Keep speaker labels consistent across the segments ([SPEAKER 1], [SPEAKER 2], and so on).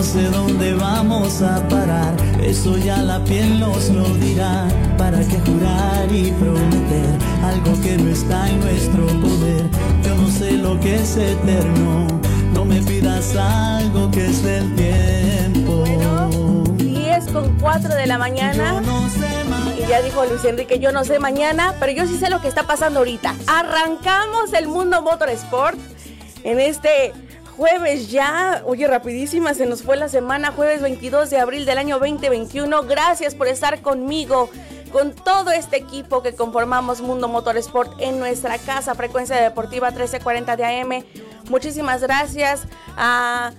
[SPEAKER 1] No sé dónde vamos a parar, eso ya la piel nos lo dirá. ¿Para qué jurar y prometer algo que no está en nuestro poder? Yo no sé lo que es eterno, no me pidas algo que es del tiempo.
[SPEAKER 2] Bueno, 10 con 4 de la mañana. Y ya dijo Luis Enrique, yo no sé mañana, pero yo sí sé lo que está pasando ahorita. Arrancamos el mundo motorsport en este jueves ya. Oye, rapidísima, se nos fue la semana, jueves 22 de abril del año 2021. Gracias por estar conmigo, con todo este equipo que conformamos Mundo Motorsport en nuestra casa, Frecuencia Deportiva 1340 de AM. Muchísimas gracias a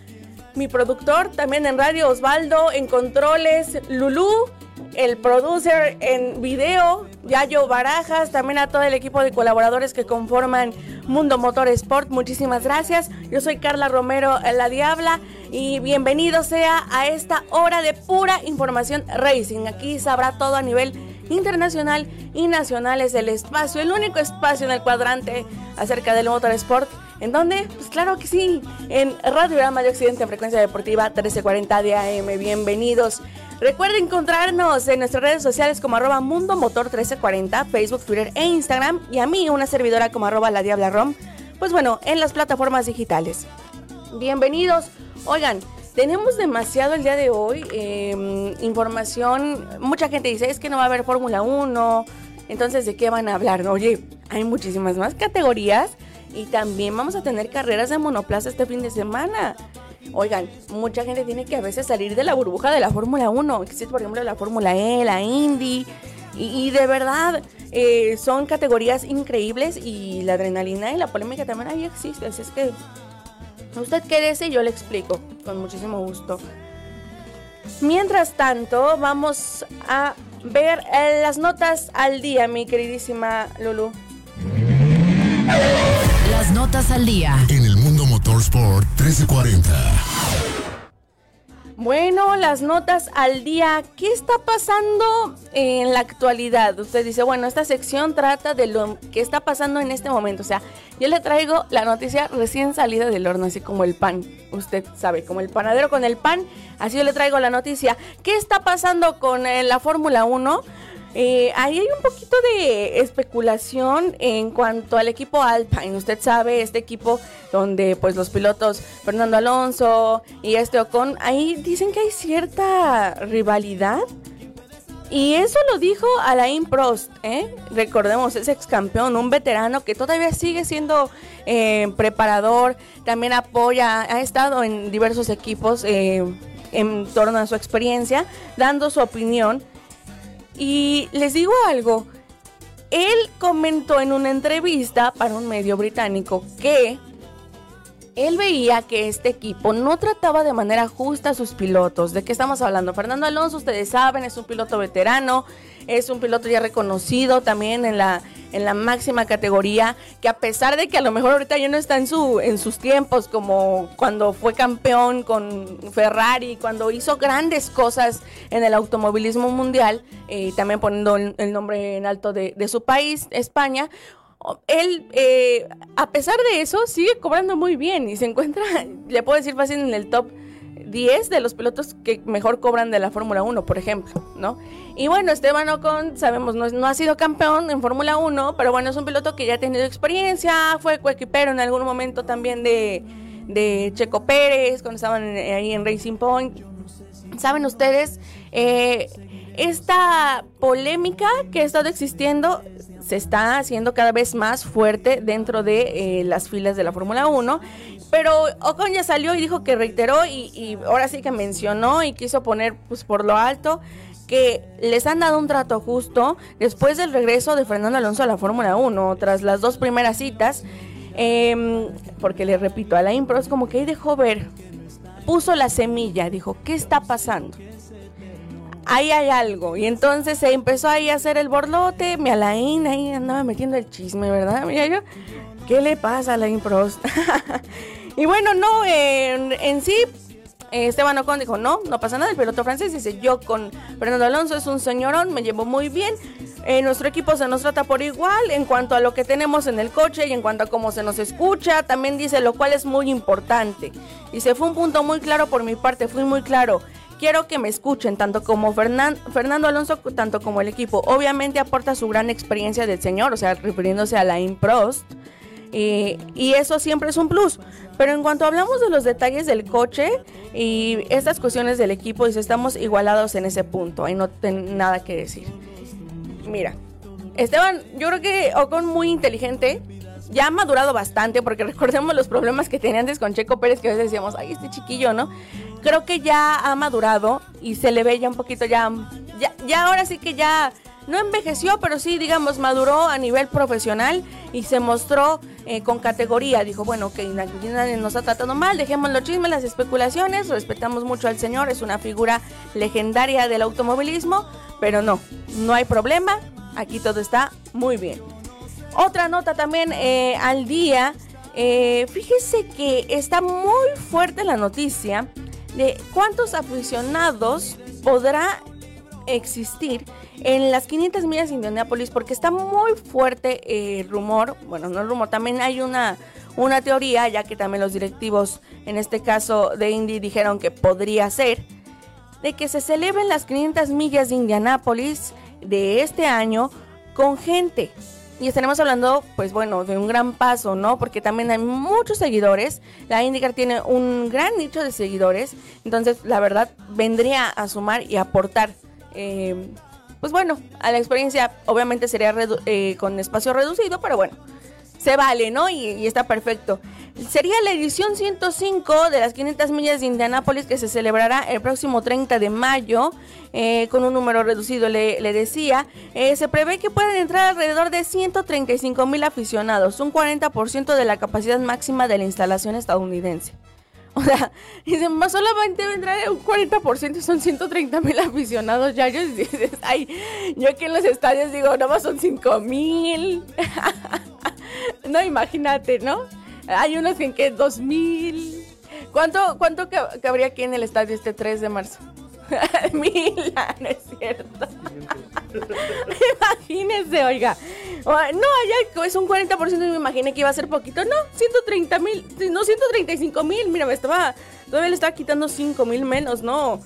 [SPEAKER 2] mi productor, también en radio, Osvaldo, en controles, Lulú, el producer en video, Yayo Barajas, también a todo el equipo de colaboradores que conforman Mundo Motor Sport. Muchísimas gracias. Yo soy Carla Romero, la Diabla, y bienvenido sea a esta hora de pura información racing. Aquí sabrá todo a nivel internacional y nacional. Es el espacio, el único espacio en el cuadrante acerca del motor sport. ¿En dónde? Pues claro que sí, en Radio Rama de Occidente, frecuencia deportiva 1340 de AM. Bienvenidos. Recuerden encontrarnos en nuestras redes sociales como arroba Mundo Motor 1340, Facebook, Twitter e Instagram. Y a mí, una servidora como arroba La Diabla Rom. Pues bueno, en las plataformas digitales. Bienvenidos. Oigan, tenemos demasiado el día de hoy. eh, información. Mucha gente dice, es que no va a haber Fórmula 1. Entonces, ¿de qué van a hablar? Oye, hay muchísimas más categorías. Y también vamos a tener carreras de monoplaza este fin de semana. Oigan, mucha gente tiene que a veces salir de la burbuja de la Fórmula 1. Existe, por ejemplo, la Fórmula E, la Indy. Y, y de verdad, eh, son categorías increíbles y la adrenalina y la polémica también ahí existe. Así es que usted quédese y yo le explico con muchísimo gusto. Mientras tanto, vamos a ver eh, las notas al día, mi queridísima Lulu.
[SPEAKER 3] Las notas al día.
[SPEAKER 4] En el Mundo Motorsport 1340.
[SPEAKER 2] Bueno, las notas al día. ¿Qué está pasando en la actualidad? Usted dice, bueno, esta sección trata de lo que está pasando en este momento. O sea, yo le traigo la noticia recién salida del horno, así como el pan. Usted sabe, como el panadero con el pan. Así yo le traigo la noticia. ¿Qué está pasando con eh, la Fórmula 1? Eh, ahí hay un poquito de especulación en cuanto al equipo Alpine. Usted sabe, este equipo donde pues los pilotos Fernando Alonso y este Ocon, ahí dicen que hay cierta rivalidad. Y eso lo dijo Alain Prost, ¿eh? recordemos, es ex campeón, un veterano que todavía sigue siendo eh, preparador, también apoya, ha estado en diversos equipos eh, en torno a su experiencia, dando su opinión. Y les digo algo, él comentó en una entrevista para un medio británico que él veía que este equipo no trataba de manera justa a sus pilotos. ¿De qué estamos hablando? Fernando Alonso, ustedes saben, es un piloto veterano, es un piloto ya reconocido también en la, en la máxima categoría, que a pesar de que a lo mejor ahorita ya no está en, su, en sus tiempos, como cuando fue campeón con Ferrari, cuando hizo grandes cosas en el automovilismo mundial, eh, también poniendo el, nombre en alto de, de su país, España, él, eh, a pesar de eso, sigue cobrando muy bien y se encuentra, le puedo decir fácil, en el top 10 de los pilotos que mejor cobran de la Fórmula 1, por ejemplo, ¿no? Y bueno, Esteban Ocon, sabemos, no, no ha sido campeón en Fórmula 1, pero bueno, es un piloto que ya ha tenido experiencia, fue coequipero en algún momento también de, de Checo Pérez, cuando estaban ahí en Racing Point. Saben ustedes, eh, esta polémica que ha estado existiendo se está haciendo cada vez más fuerte dentro de eh, las filas de la Fórmula 1. Pero Ocon ya salió y dijo que reiteró y, ahora sí que mencionó y quiso poner pues por lo alto que les han dado un trato justo después del regreso de Fernando Alonso a la Fórmula 1, tras las dos primeras citas. Eh, porque le repito, a la impro es como que ahí dejó ver, puso la semilla, dijo, ¿qué está pasando? Ahí hay algo. Y entonces se empezó ahí a hacer el borlote, me Alain ahí andaba metiendo el chisme, ¿verdad? Mira yo, ¿qué le pasa a la Prost? y bueno, no, en, en sí, Esteban Ocon dijo, no, no pasa nada. El piloto francés dice, yo con Fernando Alonso es un señorón, me llevo muy bien. Eh, nuestro equipo se nos trata por igual en cuanto a lo que tenemos en el coche y en cuanto a cómo se nos escucha. También dice, lo cual es muy importante. Se fue un punto muy claro por mi parte, fui muy claro. Quiero que me escuchen, tanto como Fernando Alonso, tanto como el equipo. Obviamente aporta su gran experiencia del señor, o sea, refiriéndose a la Improst. Y eso siempre es un plus. Pero en cuanto hablamos de los detalles del coche y estas cuestiones del equipo, dice, estamos igualados en ese punto. Ahí no tengo nada que decir. Mira, Esteban, yo creo que Ocon muy inteligente. Ya ha madurado bastante, porque recordemos los problemas que tenía antes con Checo Pérez, que a veces decíamos, ay, este chiquillo, ¿no? Creo que ya ha madurado y se le ve ya un poquito ya, ya, ahora sí que ya no envejeció, pero sí, digamos, maduró a nivel profesional y se mostró eh, con categoría. Dijo, bueno, que nadie nos ha tratado mal, dejemos los chismes, las especulaciones, respetamos mucho al señor, es una figura legendaria del automovilismo, pero no, no hay problema, aquí todo está muy bien. Otra nota también eh, al día, eh, fíjese que está muy fuerte la noticia de cuántos aficionados podrá existir en las 500 millas de Indianápolis porque está muy fuerte el rumor, bueno, no el rumor, también hay una, una teoría, ya que también los directivos, en este caso de Indy, dijeron que podría ser, de que se celebren las 500 millas de Indianápolis de este año con gente. Y estaremos hablando, pues bueno, de un gran paso, ¿no? Porque también hay muchos seguidores. La IndyCar tiene un gran nicho de seguidores. Entonces, la verdad, vendría a sumar y aportar eh, pues bueno, a la experiencia obviamente sería eh, con espacio reducido, pero bueno, se vale, ¿no? Y, está perfecto. Sería la edición 105 de las 500 millas de Indianápolis que se celebrará el próximo 30 de mayo eh, con un número reducido, le, decía. se prevé que puedan entrar alrededor de 135 mil aficionados, un 40% de la capacidad máxima de la instalación estadounidense. O sea, dicen, más solamente vendrá un 40%, son 130 mil aficionados ya. Yo, dices, ay, yo aquí en los estadios digo, no más son 5 mil. no, imagínate, ¿no? Hay unos que en que 2 mil. ¿Cuánto, cuánto cabría aquí en el estadio este 3 de marzo? Mil, no es cierto. Imagínese, oiga. No, allá es un 40% y me imaginé que iba a ser poquito. No, 130 mil, no, 135 mil. Mira, me estaba, todavía le estaba quitando 5 mil menos, no.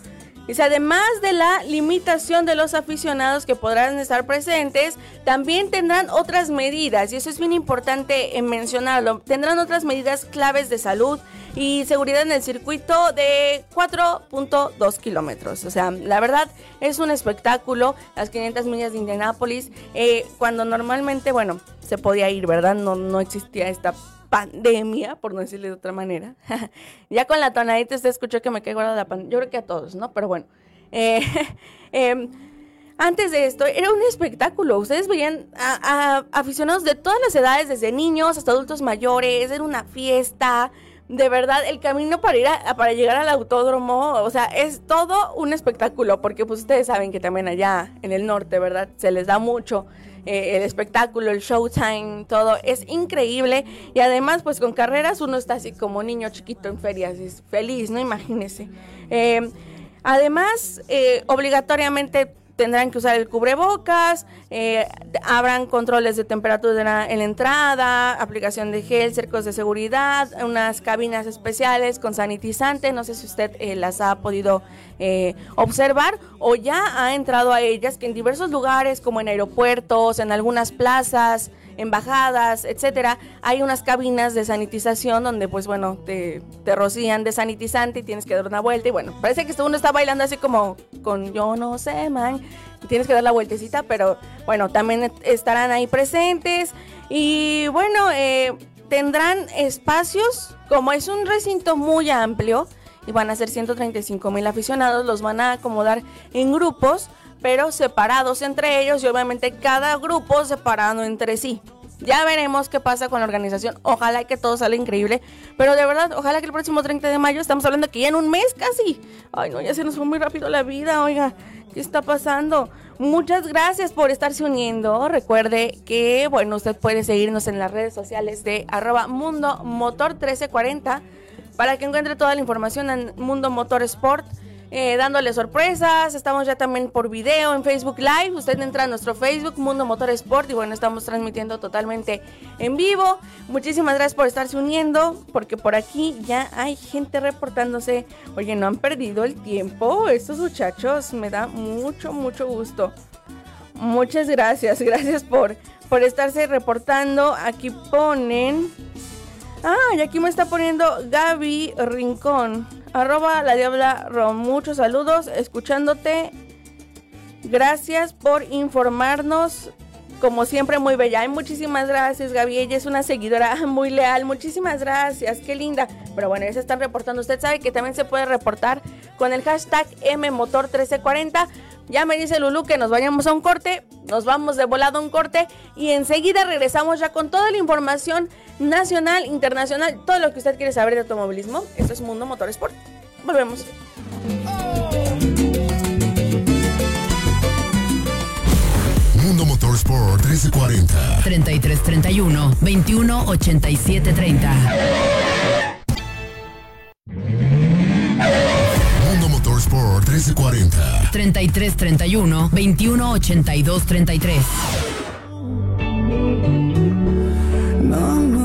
[SPEAKER 2] Dice, además de la limitación de los aficionados que podrán estar presentes, también tendrán otras medidas, y eso es bien importante mencionarlo, tendrán otras medidas claves de salud y seguridad en el circuito de 4.2 kilómetros. O sea, la verdad es un espectáculo, las 500 millas de Indianápolis, eh, cuando normalmente, bueno, se podía ir, ¿verdad? No, no existía esta pandemia, por no decirle de otra manera. ya con la tonadita usted escuchó que me caigo a la pandemia. Yo creo que a todos, ¿no? Pero bueno. Eh, em, antes de esto, era un espectáculo. Ustedes veían aficionados de todas las edades, desde niños hasta adultos mayores. Era una fiesta. De verdad, el camino para ir a, para llegar al autódromo, o sea, es todo un espectáculo, porque pues ustedes saben que también allá en el norte, ¿verdad? Se les da mucho eh, el espectáculo, el showtime, todo es increíble y además pues con carreras uno está así como niño chiquito en ferias, es feliz, ¿no? Imagínese. Eh, además, eh, obligatoriamente tendrán que usar el cubrebocas, eh, habrán controles de temperatura en la entrada, aplicación de gel, cercos de seguridad, unas cabinas especiales con sanitizante, no sé si usted eh, las ha podido eh, observar o ya ha entrado a ellas, que en diversos lugares como en aeropuertos, en algunas plazas, embajadas, etcétera, hay unas cabinas de sanitización donde, pues bueno, te, te rocían de sanitizante y tienes que dar una vuelta. Y bueno, parece que uno está bailando así como con yo no sé, man. Tienes que dar la vueltecita, pero bueno, también estarán ahí presentes. Y bueno, eh, tendrán espacios, como es un recinto muy amplio y van a ser 135 mil aficionados, los van a acomodar en grupos, pero separados entre ellos y obviamente cada grupo separado entre sí. Ya veremos qué pasa con la organización. Ojalá que todo salga increíble. Pero de verdad, ojalá que el próximo 30 de mayo, estamos hablando que ya en un mes casi. Ay, no, ya se nos fue muy rápido la vida, oiga. ¿Qué está pasando? Muchas gracias por estarse uniendo. Recuerde que, bueno, usted puede seguirnos en las redes sociales de arroba Mundo Motor 1340 para que encuentre toda la información en Mundo Motor Sport. Eh, dándole sorpresas. Estamos ya también por video en Facebook Live. Usted entra a nuestro Facebook, Mundo Motor Sport, y bueno, estamos transmitiendo totalmente en vivo. Muchísimas gracias por estarse uniendo, porque por aquí ya hay gente reportándose. Oye, no han perdido el tiempo. Estos muchachos me da mucho, mucho gusto. Muchas gracias, gracias por, por estarse reportando. Aquí ponen. Ah, y aquí me está poniendo Gaby Rincón. Arroba la Diabla Rom. Muchos saludos, escuchándote. Gracias por informarnos. Como siempre, muy bella. muchísimas gracias, Gaby. Ella es una seguidora muy leal. Muchísimas gracias. Qué linda. Pero bueno, ya se están reportando. Usted sabe que también se puede reportar con el hashtag MMotor1340. Ya me dice Lulu que nos vayamos a un corte, nos vamos de volado a un corte y enseguida regresamos ya con toda la información nacional, internacional, todo lo que usted quiere saber de automovilismo. Esto es Mundo Motorsport. Volvemos.
[SPEAKER 4] Mundo Motorsport 1340
[SPEAKER 3] 3331 218730
[SPEAKER 4] Motorsport 1340.
[SPEAKER 3] 3331 2182 33.
[SPEAKER 1] No, no,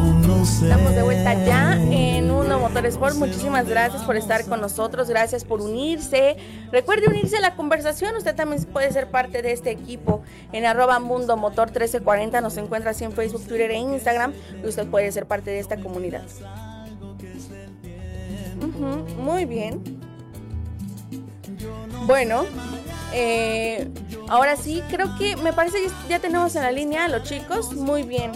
[SPEAKER 2] Estamos de vuelta ya en Uno Motor Sport. Muchísimas gracias por estar con nosotros. Gracias por unirse. Recuerde unirse a la conversación. Usted también puede ser parte de este equipo en arroba Mundo Motor 1340. Nos encuentra así en Facebook, Twitter e Instagram. Y usted puede ser parte de esta comunidad. muy bien. Bueno, eh, ahora sí, creo que me parece que ya tenemos en la línea a los chicos. Muy bien.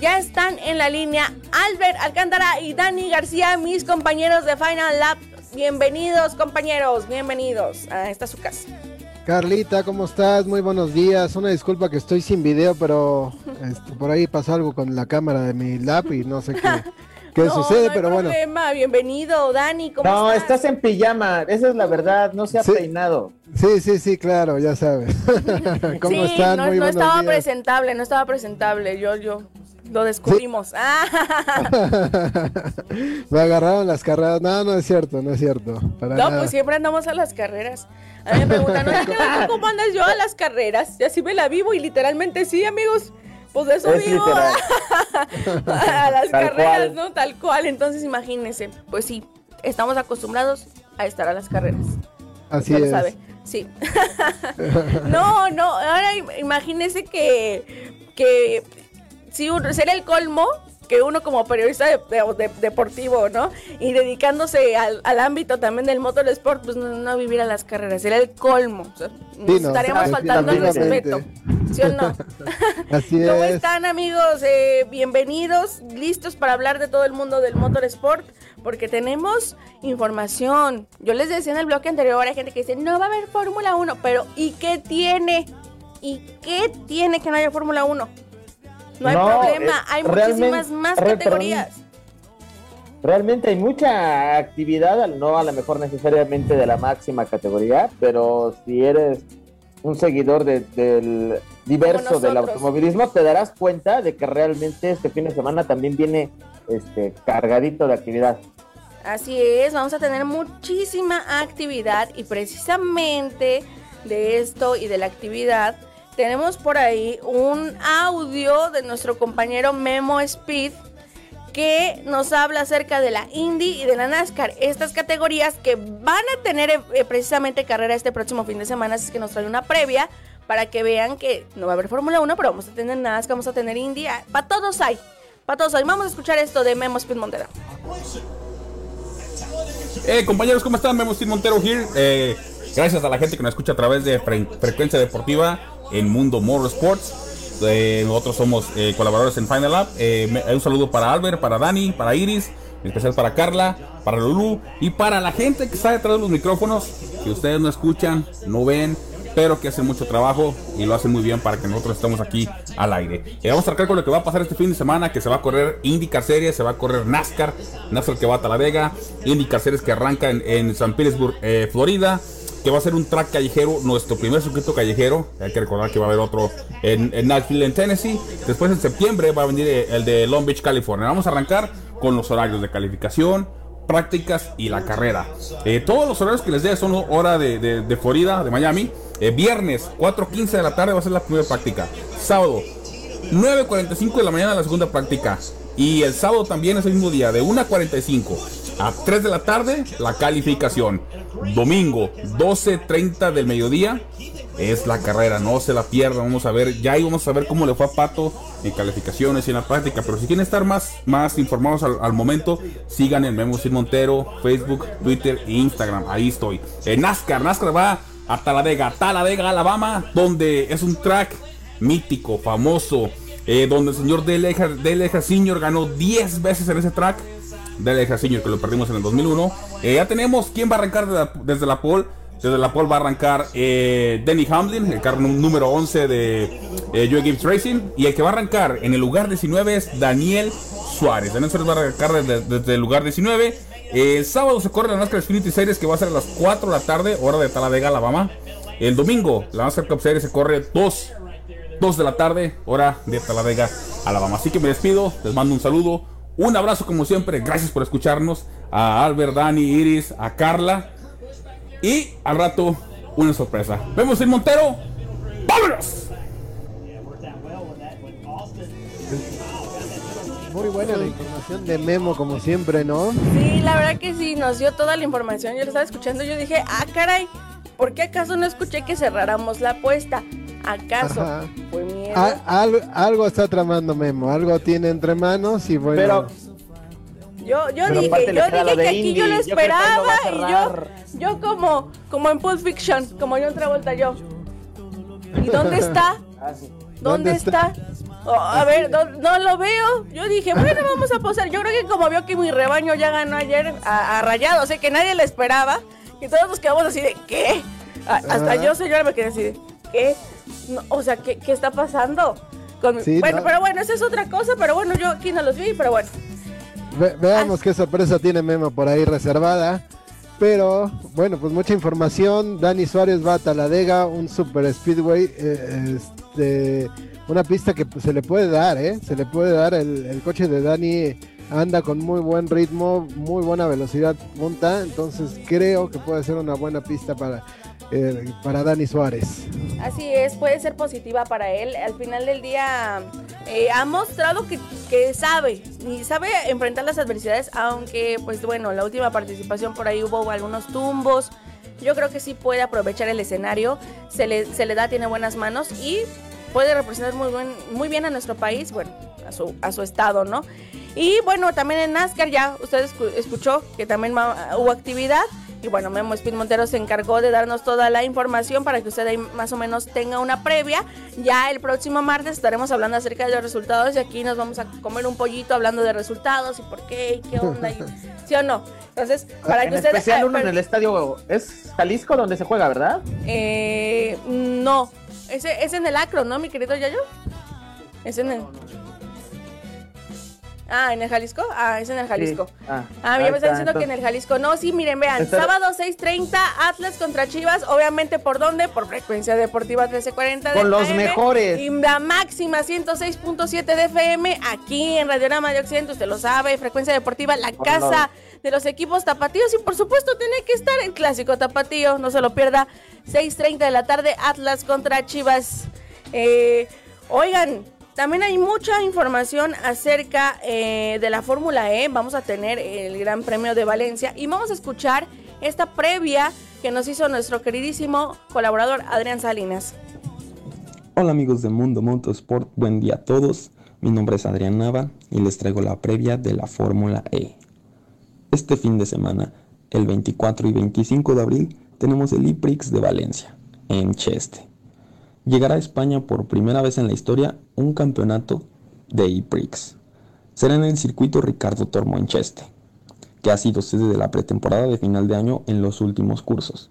[SPEAKER 2] Ya están en la línea Albert Alcántara y Dani García, mis compañeros de Final Lab. Bienvenidos, compañeros, bienvenidos a esta su casa.
[SPEAKER 5] Carlita, ¿cómo estás? Muy buenos días. Una disculpa que estoy sin video, pero este, por ahí pasó algo con la cámara de mi lap y no sé qué, qué sucede, pero bueno.
[SPEAKER 2] Bienvenido, Dani. ¿cómo
[SPEAKER 6] no, estás? en pijama, esa es la verdad, no se ha peinado.
[SPEAKER 5] Sí, sí, sí, claro, ya sabes.
[SPEAKER 2] ¿Cómo están? No, no estaba presentable, no estaba presentable. Yo, yo, lo descubrimos.
[SPEAKER 5] Me agarraron las carreras. No, no es cierto, no es cierto.
[SPEAKER 2] no, pues siempre andamos a las carreras. A mí me preguntan, ¿cómo andas yo a las carreras? Y así me la vivo y literalmente sí, amigos. Pues de eso vivo. a las carreras, ¿no? Tal cual. Entonces imagínense. Pues sí, estamos acostumbrados a estar a las carreras.
[SPEAKER 5] Así es. Sabe.
[SPEAKER 2] Sí. no, no. Ahora imagínense que que sí, sería el colmo que uno como periodista deportivo, ¿no? Y dedicándose al, ámbito también del motorsport, pues no, vivir a las carreras, sería el colmo. nos estaríamos faltando el respeto. ¿Sí o no?
[SPEAKER 5] Así
[SPEAKER 2] ¿Cómo están amigos? Eh, bienvenidos, listos para hablar de todo el mundo del motorsport, porque tenemos información. Yo les decía en el bloque anterior, hay gente que dice, no va a haber Fórmula 1, pero ¿y qué tiene? ¿Y qué tiene que no haya Fórmula 1? No hay problema, hay muchísimas más categorías.
[SPEAKER 6] Realmente hay mucha actividad, no a lo mejor necesariamente de la máxima categoría, pero si eres un seguidor del diverso del automovilismo, te darás cuenta de que realmente este fin de semana también viene este cargadito de actividad.
[SPEAKER 2] Así es, vamos a tener muchísima actividad y precisamente de esto y de la actividad tenemos por ahí un audio de nuestro compañero Memo Speed que nos habla acerca de la Indy y de la NASCAR, estas categorías que van a tener eh, precisamente carrera este próximo fin de semana, así que nos trae una previa para que vean que no va a haber Fórmula 1, pero vamos a tener NASCAR, vamos a tener Indy, ah, para todos hay, para todos hay. Vamos a escuchar esto de Memo Speed Montero.
[SPEAKER 7] Eh, compañeros, ¿cómo están? Memo Speed Montero here. Eh, gracias a la gente que nos escucha a través de Frecuencia Deportiva en Mundo Motorsports. Eh, nosotros somos eh, colaboradores en Final Lab. Eh, un saludo para Albert, para Dani, para Iris, en especial para Carla, para Lulu y para la gente que está detrás de los micrófonos, que ustedes no escuchan, no ven, pero que hacen mucho trabajo y lo hacen muy bien para que nosotros estemos aquí al aire. Y vamos a arrancar con lo que va a pasar este fin de semana, que se va a correr IndyCar Series, se va a correr NASCAR, NASCAR que va a Talavega, IndyCar Series que arranca en, en San Petersburg, Florida que va a ser un track callejero, nuestro primer circuito callejero. Hay que recordar que va a haber otro en, en Nashville, en Tennessee. Después en septiembre va a venir el de Long Beach, California. Vamos a arrancar con los horarios de calificación, prácticas y la carrera. Eh, todos los horarios que les dé son hora de, de, Florida, de Miami. Eh, viernes, 4.15 de la tarde va a ser la primera práctica. Sábado, 9.45 de la mañana la segunda práctica. Y el sábado también es el mismo día, de 1.45 a 3 de la tarde, la calificación. Domingo, 12.30 del mediodía, es la carrera, no se la pierdan. Vamos a ver, ya vamos a ver cómo le fue a Pato en calificaciones y en la práctica. Pero si quieren estar más, más informados al, momento, sigan en Memo Sin Montero, Facebook, Twitter e Instagram. Ahí estoy. En NASCAR, NASCAR va a Taladega, Taladega, Alabama, donde es un track mítico, famoso eh, donde el señor Deleja Senior ganó 10 veces en ese track. Deleja Senior, que lo perdimos en el 2001. Eh, ya tenemos quién va a arrancar desde la pole. Desde la pole va a arrancar eh, Denny Hamlin, el carro número 11 de eh, Joe Gibbs Racing. Y el que va a arrancar en el lugar 19 es Daniel Suárez. Daniel Suárez va a arrancar desde, el lugar 19. El sábado se corre la NASCAR Xfinity Series que va a ser a las 4 de la tarde, hora de Talladega, Alabama. El domingo la NASCAR Cup Series se corre 2 2 de la tarde, hora de Talavega, Alabama. Así que me despido, les mando un saludo, un abrazo como siempre, gracias por escucharnos, a Albert, Dani, Iris, a Carla y al rato una sorpresa. Vemos en Montero, ¡vámonos!
[SPEAKER 5] Muy buena la información de Memo, como siempre, ¿no?
[SPEAKER 2] Sí, la verdad que sí, nos dio toda la información. Yo lo estaba escuchando y yo dije, ah, caray, ¿por qué acaso no escuché que cerráramos la apuesta? ¿Acaso fue miedo?
[SPEAKER 5] algo está tramando Memo, algo tiene entre manos y bueno. Pero,
[SPEAKER 2] yo, yo dije, yo dije que aquí yo lo esperaba y yo, yo como, como en Pulp Fiction, como yo otra vuelta yo. ¿Y dónde está? Ah, ¿Dónde, está? Oh, a ver, no, lo veo. Yo dije, bueno, vamos a posar. Yo creo que como vio que mi rebaño ya ganó ayer a, rayado, o sea que nadie le esperaba. Y todos nos quedamos así de, ¿qué? hasta yo, señora, me quedé así de, ¿qué? O sea, ¿qué, está pasando? bueno, pero bueno, esa es otra cosa, pero bueno, yo aquí no los vi, pero bueno.
[SPEAKER 5] veamos qué sorpresa tiene Memo por ahí reservada. Pero bueno, pues mucha información. Dani Suárez va a Taladega, un super speedway. Eh, este, una pista que pues, se le puede dar, ¿eh? Se le puede dar. El, el, coche de Dani anda con muy buen ritmo, muy buena velocidad punta. Entonces creo que puede ser una buena pista para eh, para Dani Suárez.
[SPEAKER 2] Así es, puede ser positiva para él. Al final del día eh, ha mostrado que, que, sabe y sabe enfrentar las adversidades, aunque pues bueno, la última participación por ahí hubo algunos tumbos. Yo creo que sí puede aprovechar el escenario, se le, se le da, tiene buenas manos y puede representar muy, buen, muy bien a nuestro país, bueno, a su, a su estado, ¿no? Y bueno, también en NASCAR ya usted escuchó que también hubo actividad. Y bueno, Memo Speed Montero se encargó de darnos toda la información para que usted ahí más o menos tenga una previa. Ya el próximo martes estaremos hablando acerca de los resultados y aquí nos vamos a comer un pollito hablando de resultados y por qué y qué onda. ¿Sí o no? Entonces, para que usted...
[SPEAKER 6] especial uno en el estadio, es Jalisco donde se juega, ¿verdad?
[SPEAKER 2] Eh, no, ese es en el Acro, ¿no, mi querido Yayo? Es en el... Ah, ¿en el Jalisco? Ah, es en el Jalisco. Ah, ah me están diciendo que en el Jalisco. No, sí, miren, vean. Sábado 6.30, Atlas contra Chivas. Obviamente, ¿por dónde? Por frecuencia deportiva 1340
[SPEAKER 6] Con los mejores.
[SPEAKER 2] Y la máxima 106.7 de FM aquí en Radiorama de Occidente. Usted lo sabe, frecuencia deportiva, la casa de los equipos tapatíos. Y por supuesto, tiene que estar el clásico tapatío. No se lo pierda. 6.30 de la tarde, Atlas contra Chivas. Eh, oigan, también hay mucha información acerca eh, de la Fórmula E. Vamos a tener el Gran Premio de Valencia y vamos a escuchar esta previa que nos hizo nuestro queridísimo colaborador Adrián Salinas.
[SPEAKER 8] Hola amigos de Mundo Motorsport, buen día a todos. Mi nombre es Adrián Nava y les traigo la previa de la Fórmula E. Este fin de semana, el 24 y 25 de abril, tenemos el IPRIX de Valencia, en Cheste llegará a España por primera vez en la historia un campeonato de e-Prix. Será en el circuito Ricardo Tormo en Cheste, que ha sido sede de la pretemporada de final de año en los últimos cursos.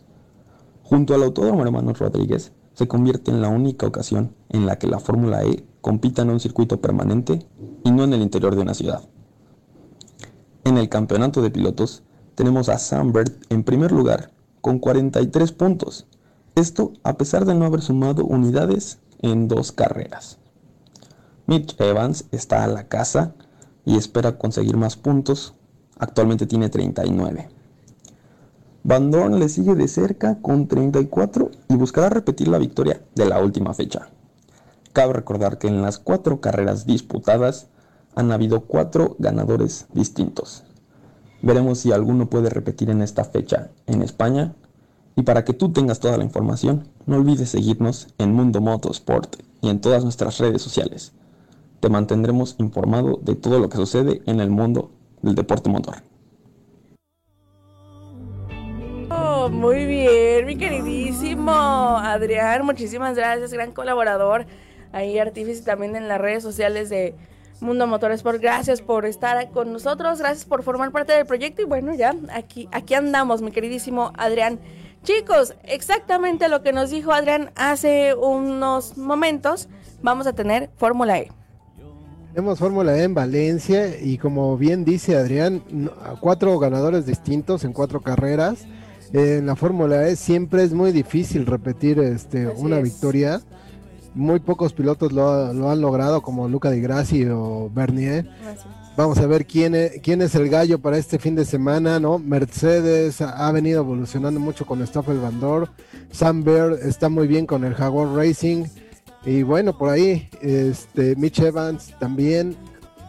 [SPEAKER 8] Junto al Autódromo Hermanos Rodríguez, se convierte en la única ocasión en la que la Fórmula E compita en un circuito permanente y no en el interior de una ciudad. En el campeonato de pilotos tenemos a Sam en primer lugar con 43 puntos esto a pesar de no haber sumado unidades en dos carreras. Mitch Evans está a la casa y espera conseguir más puntos. Actualmente tiene 39. Van Dorn le sigue de cerca con 34 y buscará repetir la victoria de la última fecha. Cabe recordar que en las cuatro carreras disputadas han habido cuatro ganadores distintos. Veremos si alguno puede repetir en esta fecha en España y para que tú tengas toda la información, no olvides seguirnos en Mundo Motorsport y en todas nuestras redes sociales. Te mantendremos informado de todo lo que sucede en el mundo del deporte motor.
[SPEAKER 2] Oh, muy bien, mi queridísimo Adrián, muchísimas gracias, gran colaborador, ahí artífice también en las redes sociales de Mundo Motorsport. Gracias por estar con nosotros, gracias por formar parte del proyecto y bueno, ya aquí, aquí andamos, mi queridísimo Adrián. Chicos, exactamente lo que nos dijo Adrián hace unos momentos, vamos a tener Fórmula E.
[SPEAKER 5] Tenemos Fórmula E en Valencia y como bien dice Adrián, cuatro ganadores distintos en cuatro carreras. En la Fórmula E siempre es muy difícil repetir este, una victoria. Muy pocos pilotos lo, lo, han logrado como Luca Di Grassi o Bernier. Vamos a ver quién es, quién es el gallo para este fin de semana, ¿no? Mercedes ha, venido evolucionando mucho con Stoffel Van Dorn. Sam Bear está muy bien con el Jaguar Racing. Y bueno, por ahí, este, Mitch Evans también.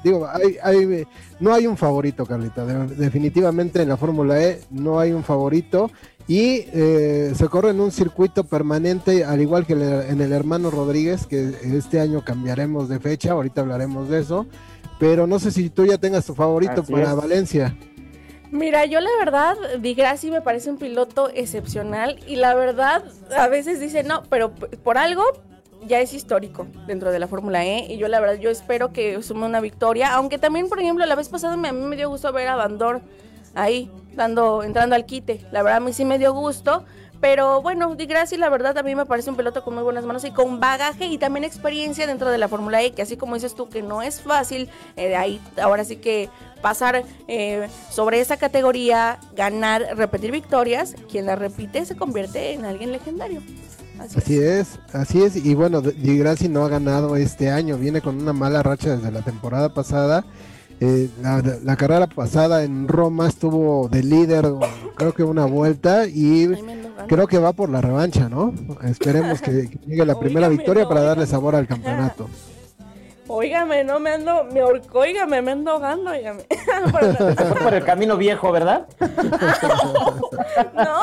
[SPEAKER 5] Digo, hay, no hay un favorito, Carlita. definitivamente en la Fórmula E no hay un favorito. Y eh, se corre en un circuito permanente, al igual que en el hermano Rodríguez, que este año cambiaremos de fecha. Ahorita hablaremos de eso pero no sé si tú ya tengas tu favorito para Valencia.
[SPEAKER 2] Mira, yo la verdad, Di Grassi me parece un piloto excepcional y la verdad a veces dice no, pero por algo ya es histórico dentro de la Fórmula E y yo la verdad yo espero que sume una victoria, aunque también por ejemplo la vez pasada me, a mí me dio gusto ver a Bandor ahí dando entrando al quite, la verdad a mí sí me dio gusto, pero bueno, Di Grassi la verdad a mí me parece un piloto con muy buenas manos y con bagaje y también experiencia dentro de la Fórmula E, que así como dices tú que no es fácil, eh, ahí ahora sí que pasar eh, sobre esa categoría, ganar, repetir victorias, quien la repite se convierte en alguien legendario.
[SPEAKER 5] Así, es. así es, y bueno, Di Grassi no ha ganado este año, viene con una mala racha desde la temporada pasada. Eh, la, carrera pasada en Roma estuvo de líder, creo que una vuelta y creo que va por la revancha, ¿no? Esperemos que, llegue la primera victoria para darle sabor al campeonato.
[SPEAKER 2] Óigame, no me ando, me oígame, me ando ahogando, óigame.
[SPEAKER 6] por el camino viejo, ¿verdad? no,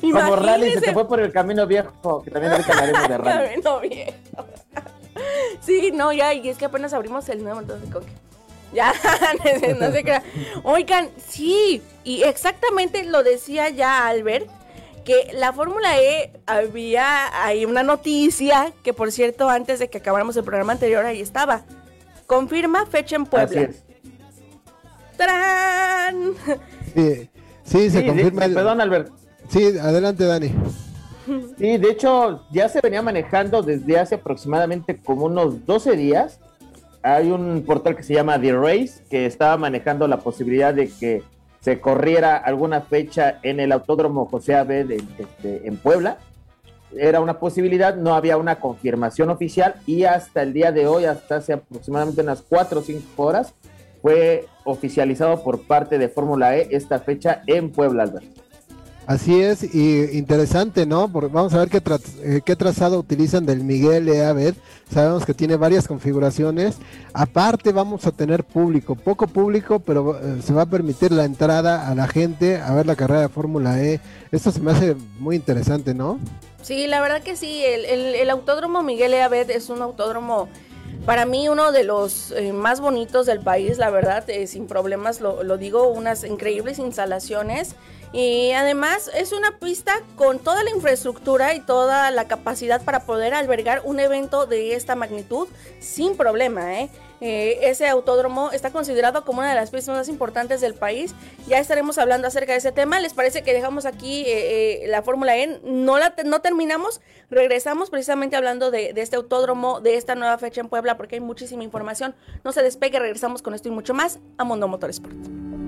[SPEAKER 6] Como rally se te fue por el camino viejo, que también ahorita hablaremos de rally. Camino viejo.
[SPEAKER 2] sí, no, ya, y es que apenas abrimos el nuevo, entonces, ¿con Ya, no se crea. Oigan, sí, y exactamente lo decía ya Albert, que la Fórmula E había ahí una noticia que por cierto antes de que acabáramos el programa anterior ahí estaba. Confirma fecha en Puebla. ¡Tarán!
[SPEAKER 5] Sí, sí, se confirma.
[SPEAKER 6] Perdón, Albert.
[SPEAKER 5] Sí, adelante, Dani.
[SPEAKER 6] Sí, de hecho, ya se venía manejando desde hace aproximadamente como unos 12 días hay un portal que se llama The Race que estaba manejando la posibilidad de que se corriera alguna fecha en el Autódromo José Abed este, en Puebla. Era una posibilidad, no había una confirmación oficial y hasta el día de hoy, hasta hace aproximadamente unas 4 o 5 horas, fue oficializado por parte de Fórmula E esta fecha en Puebla, Alberto.
[SPEAKER 5] Así es, y interesante, ¿no? Porque vamos a ver qué, eh, qué trazado utilizan del Miguel Eabed. Sabemos que tiene varias configuraciones. Aparte vamos a tener público, poco público, pero eh, se va a permitir la entrada a la gente a ver la carrera de Fórmula E. Esto se me hace muy interesante, ¿no?
[SPEAKER 2] Sí, la verdad que sí. El, autódromo Miguel Eabed es un autódromo para mí uno de los eh, más bonitos del país, la verdad, sin problemas lo, digo, unas increíbles instalaciones y además es una pista con toda la infraestructura y toda la capacidad para poder albergar un evento de esta magnitud sin problema. ¿eh? Eh, ese autódromo está considerado como una de las pistas más importantes del país. Ya estaremos hablando acerca de ese tema. ¿Les parece que dejamos aquí eh, la Fórmula E? No, la no terminamos. Regresamos precisamente hablando de, de, este autódromo, de esta nueva fecha en Puebla, porque hay muchísima información. No se despegue, regresamos con esto y mucho más a Mundo Motorsport.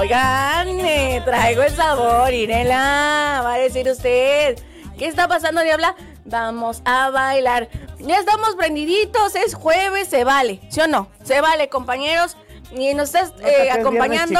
[SPEAKER 2] Oigan, me traigo el sabor, Irela. Va a decir usted. ¿Qué está pasando, Diabla? Vamos a bailar. Ya estamos prendiditos, es jueves, se vale, ¿sí o no? Se vale, compañeros. Y nos estás eh, acompañando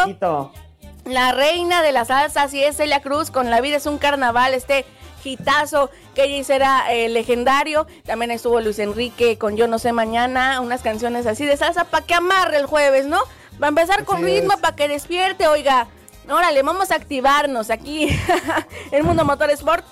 [SPEAKER 2] la reina de la salsa, así es Celia Cruz, con La vida es un carnaval, este hitazo que ella será eh, legendario. También estuvo Luis Enrique con Yo no sé mañana, unas canciones así de salsa para que amarre el jueves, ¿no? Va a empezar con ritmo para que despierte, oiga. Órale, vamos a activarnos aquí en Mundo Motor Sport.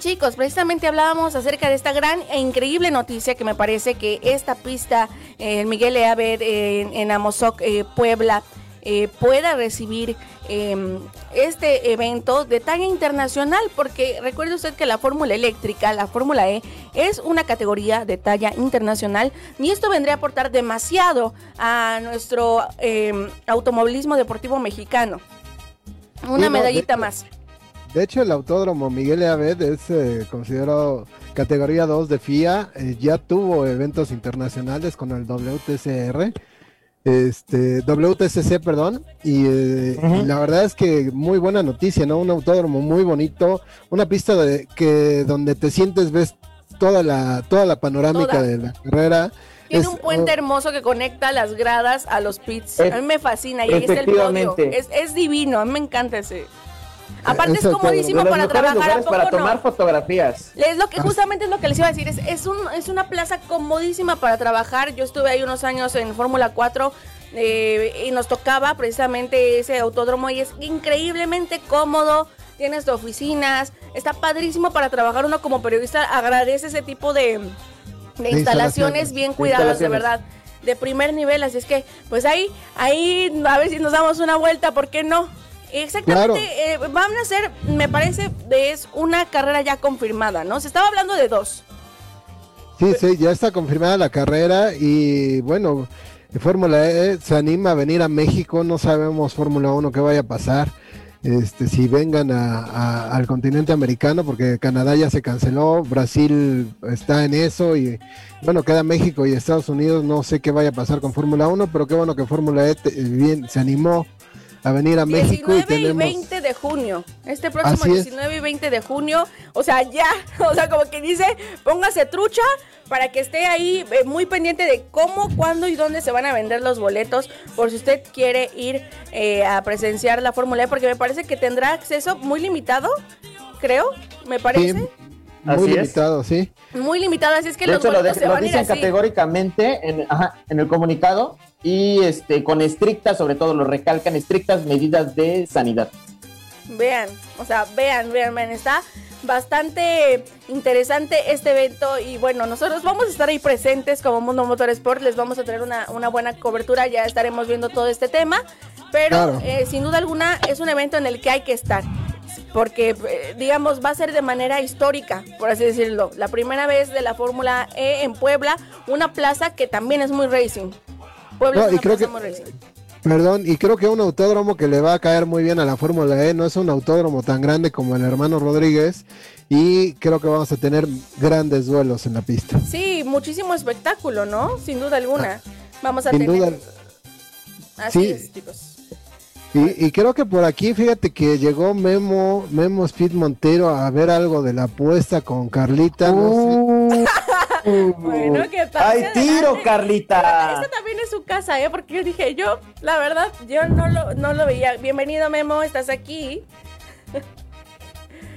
[SPEAKER 2] Chicos, precisamente hablábamos acerca de esta gran e increíble noticia que me parece que esta pista, el Miguel Eaver en, en Amozoc, eh, Puebla, eh, pueda recibir em, este evento de talla internacional, porque recuerde usted que la fórmula eléctrica, la fórmula E, es una categoría de talla internacional y esto vendría a aportar demasiado a nuestro em, automovilismo deportivo mexicano. Una medallita más.
[SPEAKER 5] De hecho, el autódromo Miguel Eabed es eh, considerado categoría 2 de FIA, eh, ya tuvo eventos internacionales con el WTCR este WTCC, perdón, y, eh, la verdad es que muy buena noticia, ¿no? Un autódromo muy bonito, una pista de que donde te sientes ves toda la toda la panorámica de la carrera.
[SPEAKER 2] Tiene un puente oh, hermoso que conecta las gradas a los pits. a mí me fascina y es el podio. Es, es divino, a mí me encanta ese. Aparte es, comodísimo para trabajar.
[SPEAKER 6] para tomar fotografías.
[SPEAKER 2] Es lo que justamente es lo que les iba a decir. Es, es, un, es una plaza comodísima para trabajar. Yo estuve ahí unos años en Fórmula 4 eh, y nos tocaba precisamente ese autódromo y es increíblemente cómodo. Tienes oficinas, está padrísimo para trabajar. Uno como periodista agradece ese tipo de, de, instalaciones, bien cuidadas, de verdad de primer nivel, así es que pues ahí, ahí a ver si nos damos una vuelta, ¿por qué no? Exactamente, eh, van a ser, me parece, es una carrera ya confirmada, ¿no? Se estaba hablando de dos.
[SPEAKER 5] Sí, sí, ya está confirmada la carrera y bueno, Fórmula E se anima a venir a México, no sabemos Fórmula 1 qué vaya a pasar. Este, si vengan al continente americano, porque Canadá ya se canceló, Brasil está en eso y bueno, queda México y Estados Unidos, no sé qué vaya a pasar con Fórmula 1, pero qué bueno que Fórmula E bien, se animó a venir a México.
[SPEAKER 2] y, tenemos... 20 de junio. Este próximo 19 y 20 de junio. O sea, ya. O sea, como que dice, póngase trucha para que esté ahí eh, muy pendiente de cómo, cuándo y dónde se van a vender los boletos. Por si usted quiere ir eh, a presenciar la Fórmula E, porque me parece que tendrá acceso muy limitado, creo, me parece.
[SPEAKER 5] Muy limitado, sí.
[SPEAKER 2] Muy limitado, así es que los
[SPEAKER 6] hecho, lo, dicen categóricamente en, en el comunicado y este con estrictas, sobre todo lo recalcan, estrictas medidas de sanidad.
[SPEAKER 2] Vean, o sea, vean, vean, vean, está bastante interesante este evento y bueno, nosotros vamos a estar ahí presentes como Mundo Motorsport, les vamos a tener una, buena cobertura, ya estaremos viendo todo este tema, pero eh, sin duda alguna es un evento en el que hay que estar. Porque, eh, digamos, va a ser de manera histórica, por así decirlo. La primera vez de la Fórmula E en Puebla, una plaza que también es muy racing.
[SPEAKER 5] Puebla es una plaza muy racing. Perdón, y creo que un autódromo que le va a caer muy bien a la Fórmula E, no es un autódromo tan grande como el hermano Rodríguez, y creo que vamos a tener grandes duelos en la pista.
[SPEAKER 2] Sí, muchísimo espectáculo, ¿no? Sin duda alguna. Ah, vamos a tener.
[SPEAKER 5] Así es, chicos. Y, y, creo que por aquí, fíjate que llegó Memo, Memo Speed Montero a ver algo de la apuesta con Carlita. No
[SPEAKER 6] sé. bueno, ¿qué pasa? ¡Ay, tiro, Carlita!
[SPEAKER 2] Esta también es su casa, ¿eh? Porque yo dije, yo, la verdad, yo no lo, no lo veía. Bienvenido, Memo, estás aquí.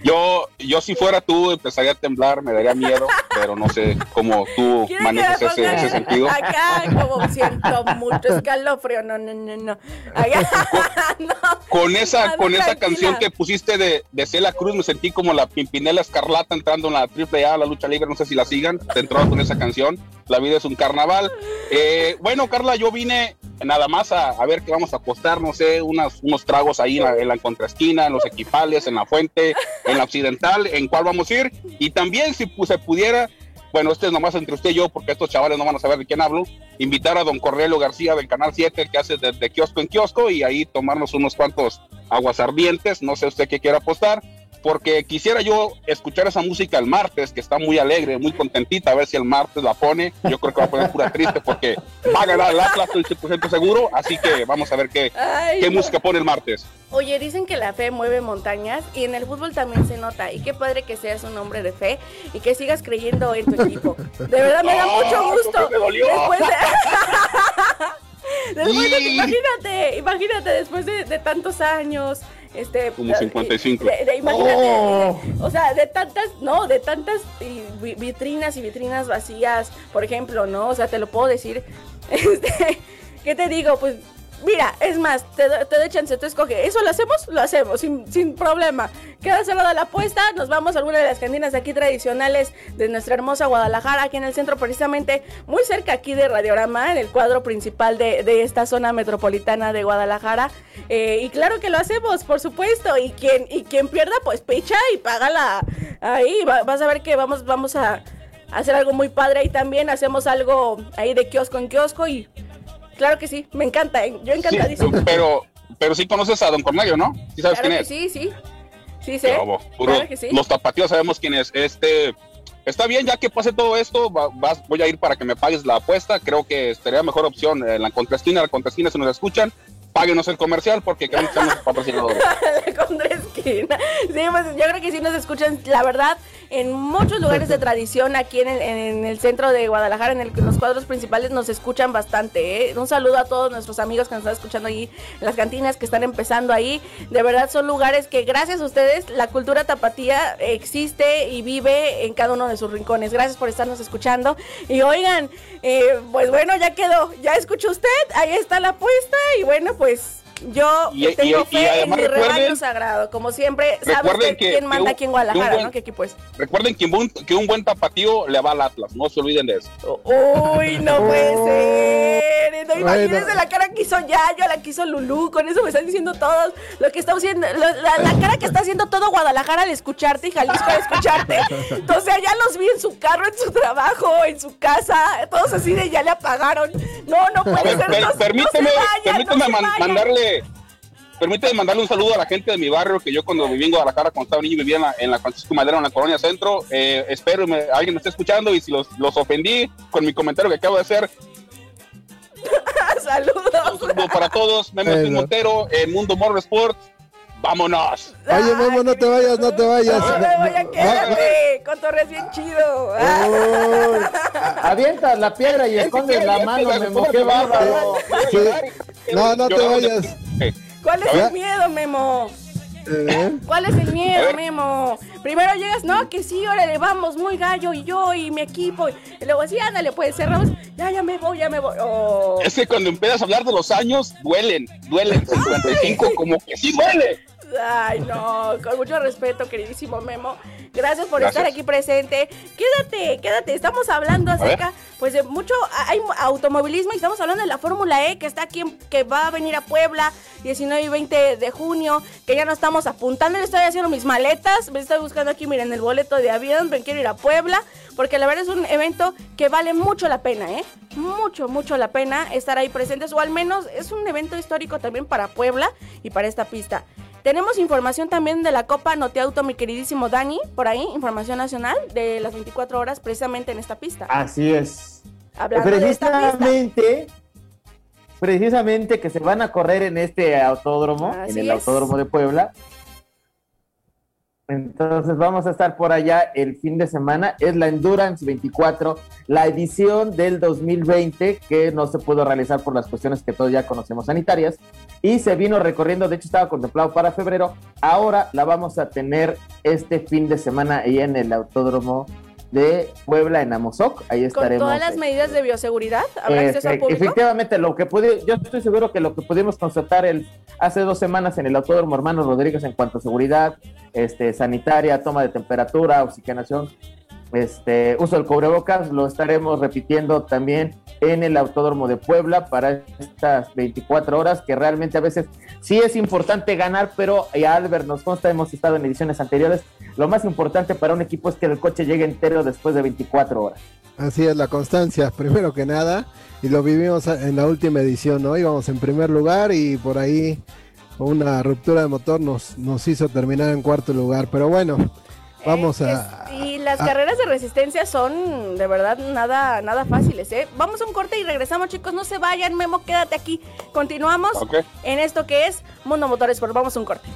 [SPEAKER 7] Yo, yo si fuera tú empezaría a temblar, me daría miedo, pero no sé cómo tú manejas ese, ese, sentido.
[SPEAKER 2] Acá como siento mucho escalofrío, no, no, no, no.
[SPEAKER 7] con esa, con esa canción que pusiste de, de Cela Cruz me sentí como la Pimpinela Escarlata entrando en la triple A, la lucha libre, no sé si la sigan, te entró con esa canción, La vida es un carnaval. Eh, bueno, Carla, yo vine nada más a, ver qué vamos a apostar, no sé, unos, unos tragos ahí en la, en la contraesquina, en los equipales, en la fuente, en la occidental, en cuál vamos a ir. Y también si se pudiera, bueno, este es nomás entre usted y yo, porque estos chavales no van a saber de quién hablo, invitar a don Cornelio García del Canal 7, que hace desde kiosco en kiosco, y ahí tomarnos unos cuantos aguas ardientes, no sé usted qué quiera apostar porque quisiera yo escuchar esa música el martes, que está muy alegre, muy contentita, a ver si el martes la pone. Yo creo que va a poner pura triste porque va a ganar el Atlas, estoy 100% seguro, así que vamos a ver qué, qué música pone el martes.
[SPEAKER 2] Oye, dicen que la fe mueve montañas y en el fútbol también se nota. Y qué padre que seas un hombre de fe y que sigas creyendo en tu equipo. De verdad me da mucho gusto. Después de... Después de, imagínate, imagínate, después de, de tantos años, este,
[SPEAKER 7] Como 55.
[SPEAKER 2] imagínate, o sea, de tantas, no, de tantas vitrinas y vitrinas vacías, por ejemplo, ¿no? O sea, te lo puedo decir. Este, ¿Qué te digo? Pues Mira, es más, te, te chance, tú escoge. ¿Eso lo hacemos? Lo hacemos, sin, sin problema. Queda cerrada la apuesta, nos vamos a alguna de las cantinas aquí tradicionales de nuestra hermosa Guadalajara, aquí en el centro, precisamente muy cerca aquí de Radiorama, en el cuadro principal de, de esta zona metropolitana de Guadalajara. Eh, y claro que lo hacemos, por supuesto. Y quien, y quien pierda, pues picha y págala ahí. vas a ver que vamos, vamos a hacer algo muy padre y también hacemos algo ahí de kiosco en kiosco y Claro que sí, me encanta, ¿eh? yo encantadísimo.
[SPEAKER 7] pero, pero sí conoces a Don Cornelio, ¿no?
[SPEAKER 2] ¿Sí sabes quién es? Sí, sí. Sí,
[SPEAKER 7] sé. claro que sí. Los tapatíos sabemos quién es. Este, está bien, ya que pase todo esto, vas, voy a ir para que me pagues la apuesta. Creo que sería mejor opción en la contraesquina. La contraesquina, si nos escuchan, páguenos el comercial porque queremos que seamos patrocinadores.
[SPEAKER 2] la contraesquina. Sí, pues yo creo que sí nos escuchan, la verdad en muchos lugares de tradición aquí en el, centro de Guadalajara, en, los cuadros principales, nos escuchan bastante. ¿eh? Un saludo a todos nuestros amigos que nos están escuchando ahí en las cantinas que están empezando ahí. De verdad son lugares que gracias a ustedes la cultura tapatía existe y vive en cada uno de sus rincones. Gracias por estarnos escuchando. Y oigan, eh, pues bueno, ya quedó, ya escuchó usted, ahí está la apuesta y bueno, pues pues yo tengo fe en mi rebaño sagrado, como siempre. ¿Sabes quién manda aquí en Guadalajara, no? ¿Qué equipo es?
[SPEAKER 7] Recuerden que un, que un buen tapatío le va al Atlas, no se olviden de eso.
[SPEAKER 2] Uy, no puede ser. No, imagínense la cara que hizo Yayo, la que hizo Lulú, con eso me están diciendo todos lo que está haciendo, la, cara que está haciendo todo Guadalajara al escucharte y Jalisco al escucharte. Entonces ya los vi en su carro, en su trabajo, en su casa, todos así de ya le apagaron. No, no puede ser.
[SPEAKER 7] permíteme, permíteme mandarle Permíteme mandarle un saludo a la gente de mi barrio, que yo cuando viví en Guadalajara, cuando estaba niño, vivía en la, Francisco Madero, en la Colonia Centro. Eh, espero que alguien me esté escuchando y si los, ofendí con mi comentario que acabo de hacer.
[SPEAKER 2] Saludos.
[SPEAKER 7] Un saludo para todos. Memo Montero, el Mundo Morro Sport. ¡Vámonos!
[SPEAKER 5] Oye, Memo, no te vayas, no te vayas.
[SPEAKER 2] No me voy a quedarte. Cotorres bien chido.
[SPEAKER 6] Avientas la piedra y escondes la mano, Memo. ¡Qué bárbaro!
[SPEAKER 5] No, no te vayas.
[SPEAKER 2] ¿Cuál es el miedo, Memo? ¿Eh? ¿Cuál es el miedo, Memo? Primero llegas, no, que sí, ahora le vamos, muy gallo, y yo, y mi equipo. Y luego, sí, ándale, pues cerramos. Ya, ya me voy, ya me voy. Oh.
[SPEAKER 9] Es que cuando empiezas a hablar de los años, duelen, duelen. 55, como que sí duele.
[SPEAKER 2] Ay, no, con mucho respeto, queridísimo Memo. Gracias por estar aquí presente. Quédate, quédate. Estamos hablando acerca, pues, de mucho, hay automovilismo y estamos hablando de la Fórmula E que está aquí, que va a venir a Puebla 19 y 20 de junio, que ya no estamos apuntando. Le estoy haciendo mis maletas, me estoy buscando aquí, miren, el boleto de avión, me quiero ir a Puebla, porque la verdad es un evento que vale mucho la pena, ¿eh? Mucho, mucho la pena estar ahí presentes, o al menos es un evento histórico también para Puebla y para esta pista. Tenemos información también de la Copa Noteauto, mi queridísimo Dani, por ahí, información nacional de las 24 horas precisamente en esta pista.
[SPEAKER 6] Así es. Hablando precisamente, precisamente que se van a correr en este autódromo, en el autódromo de Puebla. Entonces vamos a estar por allá el fin de semana. Es la Endurance 24, la edición del 2020 que no se pudo realizar por las cuestiones que todos ya conocemos sanitarias y se vino recorriendo, de hecho estaba contemplado para febrero. Ahora la vamos a tener este fin de semana ahí en el Autódromo de Puebla en Amozoc. Ahí estaremos.
[SPEAKER 2] ¿Con todas las medidas de bioseguridad?
[SPEAKER 6] Efectivamente, lo que pude, yo estoy seguro que lo que pudimos constatar el, hace dos semanas en el Autódromo Hermano Rodríguez en cuanto a seguridad, este, sanitaria, toma de temperatura, oxigenación, este, uso del cubrebocas, lo estaremos repitiendo también en el Autódromo de Puebla para estas 24 horas, que realmente a veces sí es importante ganar, pero ya Albert nos consta, hemos estado en ediciones anteriores, lo más importante para un equipo es que el coche llegue entero después de 24 horas.
[SPEAKER 5] Así es, la constancia, primero que nada, y lo vivimos en la última edición, ¿no? Íbamos en primer lugar y por ahí una ruptura de motor nos hizo terminar en cuarto lugar, pero bueno, Vamos a.
[SPEAKER 2] y las carreras de resistencia son de verdad nada, nada fáciles, ¿eh? Vamos a un corte y regresamos, chicos. No se vayan, Memo, quédate aquí. Continuamos en esto que es Mundo Motores, pero vamos a un corte.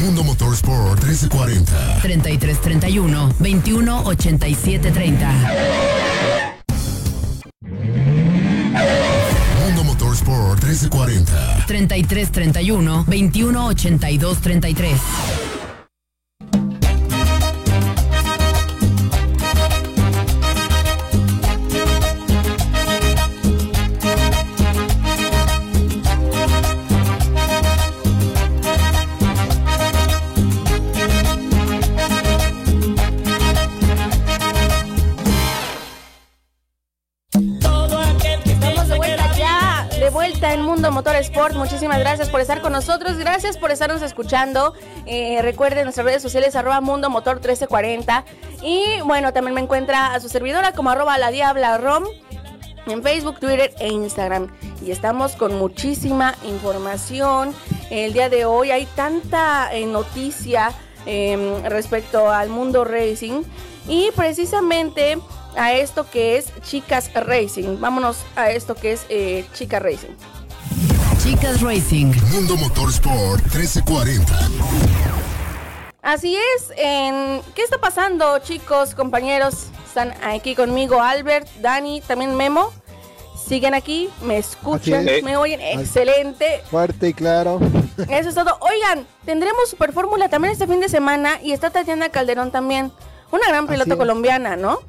[SPEAKER 4] Mundo Motorsport 1340
[SPEAKER 3] 3331 218730
[SPEAKER 4] por 1340.
[SPEAKER 3] 33 31 21 82 33.
[SPEAKER 2] Motor Sport. Muchísimas gracias por estar con nosotros. Gracias por estarnos escuchando. Eh, recuerden nuestras redes sociales arroba Mundo Motor 1340. Y bueno, también me encuentra a su servidora como arroba la Diabla Rom en Facebook, Twitter e Instagram. Y estamos con muchísima información. El día de hoy hay tanta eh, noticia em, respecto al mundo racing. Y precisamente a esto que es Chicas Racing. Vámonos a esto que es eh, Chica Racing.
[SPEAKER 3] Chicas Racing.
[SPEAKER 4] Mundo Motorsport 1340.
[SPEAKER 2] Así es. En... ¿Qué está pasando, chicos, compañeros? Están aquí conmigo Albert, Dani, también Memo. Siguen aquí, me escuchan, me oyen. Excelente.
[SPEAKER 5] Fuerte y claro.
[SPEAKER 2] Eso es todo. Oigan, tendremos Super Fórmula también este fin de semana y está Tatiana Calderón también. Una gran piloto colombiana, ¿no?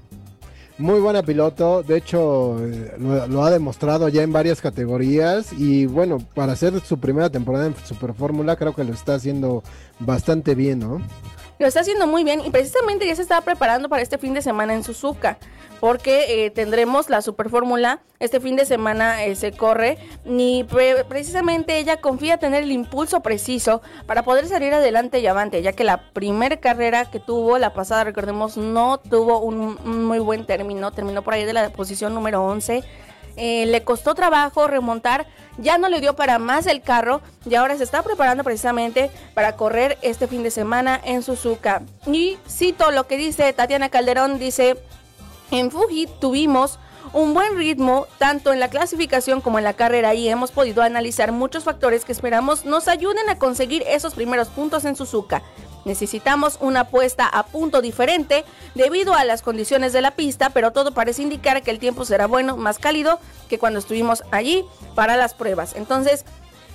[SPEAKER 5] Muy buena piloto, de hecho eh, lo, ha demostrado ya en varias categorías y bueno, para hacer su primera temporada en Super Fórmula creo que lo está haciendo bastante bien, ¿no?
[SPEAKER 2] Lo está haciendo muy bien y precisamente ya se estaba preparando para este fin de semana en Suzuka, porque eh, tendremos la Super Fórmula. Este fin de semana eh, se corre y precisamente ella confía tener el impulso preciso para poder salir adelante y avante, ya que la primera carrera que tuvo, la pasada, recordemos, no tuvo un, un muy buen término, terminó por ahí de la posición número 11 eh, le costó trabajo remontar, ya no le dio para más el carro y ahora se está preparando precisamente para correr este fin de semana en Suzuka. Y cito lo que dice Tatiana Calderón, dice, en Fuji tuvimos un buen ritmo tanto en la clasificación como en la carrera y hemos podido analizar muchos factores que esperamos nos ayuden a conseguir esos primeros puntos en Suzuka. Necesitamos una puesta a punto diferente debido a las condiciones de la pista, pero todo parece indicar que el tiempo será bueno, más cálido que cuando estuvimos allí para las pruebas. Entonces,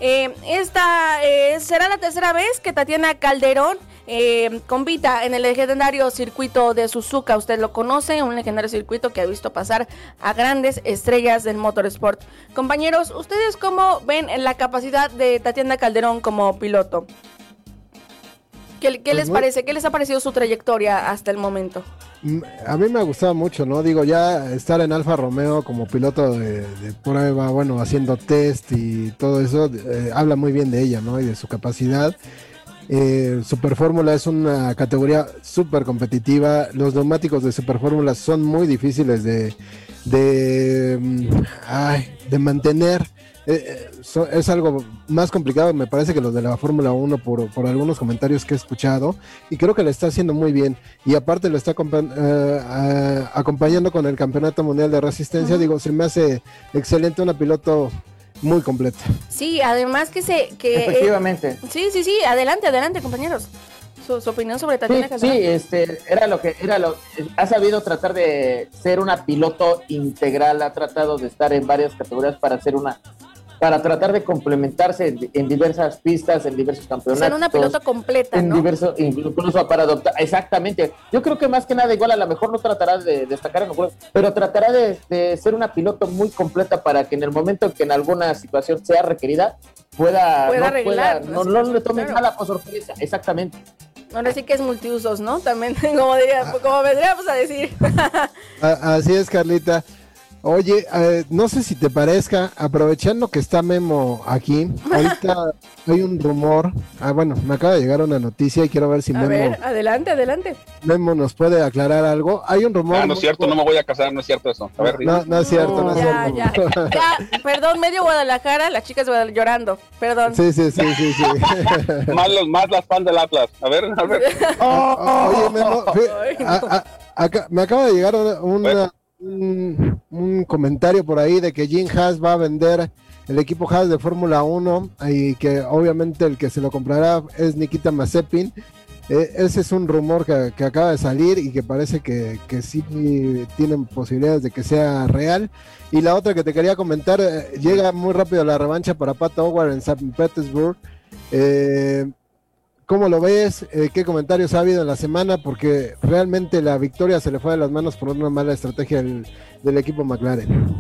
[SPEAKER 2] eh, esta eh, será la tercera vez que Tatiana Calderón eh, compita en el legendario circuito de Suzuka. Usted lo conoce, un legendario circuito que ha visto pasar a grandes estrellas del motorsport. Compañeros, ¿ustedes cómo ven la capacidad de Tatiana Calderón como piloto? ¿Qué, les pues parece? ¿Qué les ha parecido su trayectoria hasta el momento?
[SPEAKER 5] Mm, a mí me ha gustado mucho, ¿no? Digo, ya estar en Alfa Romeo como piloto de, prueba, bueno, haciendo test y todo eso, eh, habla muy bien de ella, ¿no? Y de su capacidad. Eh, Super Fórmula es una categoría súper competitiva. Los neumáticos de Super Fórmula son muy difíciles de, de, mm, de mantener. Eh, eh, es algo más complicado, me parece que los de la Fórmula 1 por, por, algunos comentarios que he escuchado y creo que lo está haciendo muy bien y aparte lo está acompañando con el Campeonato Mundial de Resistencia, digo, se me hace excelente una piloto muy completa.
[SPEAKER 2] Sí, además que se... Que,
[SPEAKER 6] Efectivamente.
[SPEAKER 2] sí, sí, sí, adelante, adelante compañeros. Su, opinión sobre Tatiana
[SPEAKER 6] sí, Sí, este, era lo que era lo ha sabido tratar de ser una piloto integral, ha tratado de estar en varias categorías para ser una para tratar de complementarse en, diversas pistas, en diversos campeonatos.
[SPEAKER 2] Ser una piloto completa,
[SPEAKER 6] en Diverso, incluso para adoptar, exactamente. Yo creo que más que nada, igual a lo mejor no tratará de destacar en los juegos, pero tratará de, ser una piloto muy completa para que en el momento que en alguna situación sea requerida, pueda,
[SPEAKER 2] pueda arreglar.
[SPEAKER 6] no, le tome nada por sorpresa, exactamente.
[SPEAKER 2] Ahora sí que es multiusos, ¿no? También, como, diría, como vendríamos a decir.
[SPEAKER 5] Así es, Carlita. Oye, eh, no sé si te parezca, aprovechando que está Memo aquí, ahorita hay un rumor, ah bueno, me acaba de llegar una noticia y quiero ver si
[SPEAKER 2] a Ver, adelante, adelante.
[SPEAKER 5] Memo nos puede aclarar algo. Hay un rumor.
[SPEAKER 7] Ah, no es cierto, no me voy a casar, no es cierto eso. A ver,
[SPEAKER 5] no, no, es cierto, no, es cierto.
[SPEAKER 2] Ya, ya, perdón, medio Guadalajara, las chicas llorando, perdón.
[SPEAKER 5] Sí, sí, sí, sí, sí.
[SPEAKER 7] más, los, más las fans del Atlas. A ver, a ver.
[SPEAKER 5] oye, Memo, acá, me acaba de llegar una un, comentario por ahí de que Jim Haas va a vender el equipo Haas de Fórmula 1 y que obviamente el que se lo comprará es Nikita Mazepin. E, ese es un rumor que, acaba de salir y que parece que, que, sí tienen posibilidades de que sea real. Y la otra que te quería comentar, eh, llega muy rápido la revancha para Pat Howard en San Petersburg. Eh, ¿Cómo lo ves? Eh, ¿Qué comentarios ha habido en la semana? Porque realmente la victoria se le fue de las manos por una mala estrategia del, equipo McLaren.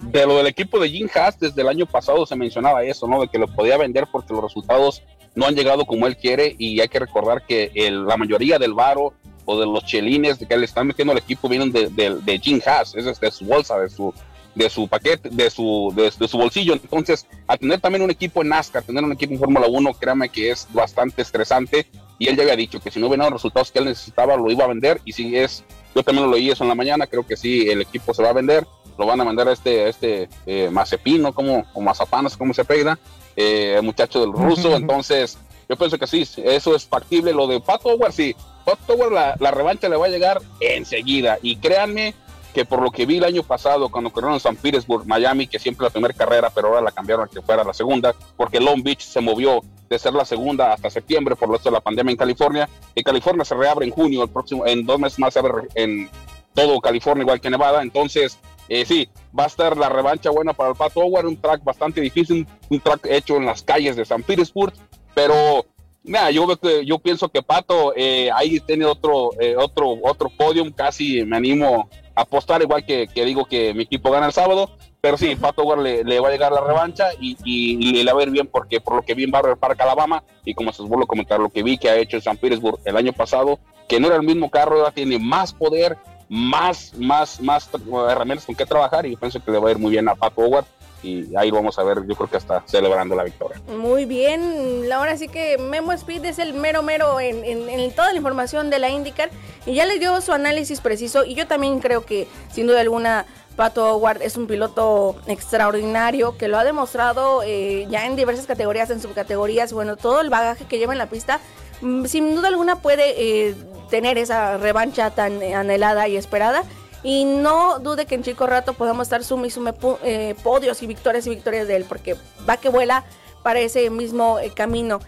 [SPEAKER 7] De lo del equipo de Jim Haas, desde el año pasado se mencionaba eso, ¿no? De que lo podía vender porque los resultados no han llegado como él quiere y hay que recordar que la mayoría del varo o de los chelines que le están metiendo al equipo vienen de, de Jim Haas, es de su bolsa, de su, de su paquete, de su, de, su bolsillo. Entonces, a tener también un equipo en NASCAR, tener un equipo en Fórmula 1, créame que es bastante estresante. Y él ya había dicho que si no venían los resultados que él necesitaba, lo iba a vender. Y si es, yo también lo leí eso en la mañana, creo que sí, el equipo se va a vender. Lo van a vender a este, este eh, Mazepino, como, o Mazapanas, como se pega, eh, muchacho del ruso. Entonces, yo pienso que sí, eso es factible. Lo de Pat Howard, sí. Pat Howard, la, la revancha le va a llegar enseguida. Y créanme, que por lo que vi el año pasado cuando corrieron San Petersburg, Miami, que siempre la primera carrera, pero ahora la cambiaron a que fuera la segunda, porque Long Beach se movió de ser la segunda hasta septiembre por lo de la pandemia en California. En California se reabre en junio, el próximo, en dos meses más se abre en todo California, igual que Nevada. Entonces, eh, sí, va a estar la revancha buena para el Pato Howard, un track bastante difícil, un track hecho en las calles de San Petersburg, pero Mira, yo, yo pienso que Pato eh, ahí tiene otro, eh, otro, otro podium, casi me animo apostar, igual que, digo que mi equipo gana el sábado, pero sí, Pato le, le, va a llegar la revancha y, y, le va a ir bien porque por lo que vi en Barrio Park Alabama, y como se os vuelvo a comentar, lo que vi que ha hecho en San Petersburg el año pasado, que no era el mismo carro, ahora tiene más poder, más, más, más herramientas con que trabajar y yo pienso que le va a ir muy bien a Pato Howard y ahí vamos a ver, yo creo que hasta celebrando la victoria.
[SPEAKER 2] Muy bien, ahora sí que Memo Speed es el mero mero en, en, toda la información de la IndyCar y ya les dio su análisis preciso y yo también creo que sin duda alguna Pato Howard es un piloto extraordinario que lo ha demostrado eh, ya en diversas categorías, en subcategorías, bueno, todo el bagaje que lleva en la pista, mm, sin duda alguna puede eh, tener esa revancha tan anhelada y esperada y no dude que en chico rato podamos estar sume y sume eh, podios y victorias y victorias de él, porque va que vuela para ese mismo eh, camino.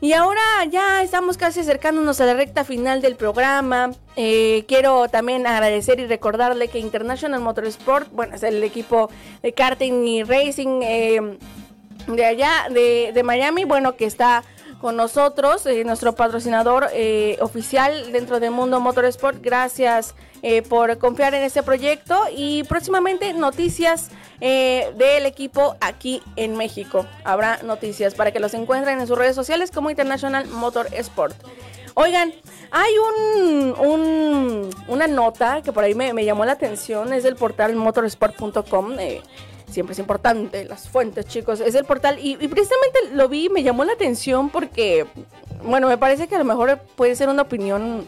[SPEAKER 2] Y ahora ya estamos casi acercándonos a la recta final del programa. Eh, quiero también agradecer y recordarle que International Motorsport, bueno, es el equipo de karting y racing de allá, de, de Miami, bueno, que está con nosotros, eh, nuestro patrocinador eh, oficial dentro del mundo motorsport. Gracias eh, por confiar en este proyecto y próximamente noticias del equipo aquí en México. Habrá noticias para que los encuentren en sus redes sociales como International Motorsport. Oigan, hay un, una nota que por ahí me, me, llamó la atención, es del portal motorsport.com siempre es importante, las fuentes, chicos, es el portal. Y, precisamente lo vi y me llamó la atención porque, bueno, me parece que a lo mejor puede ser una opinión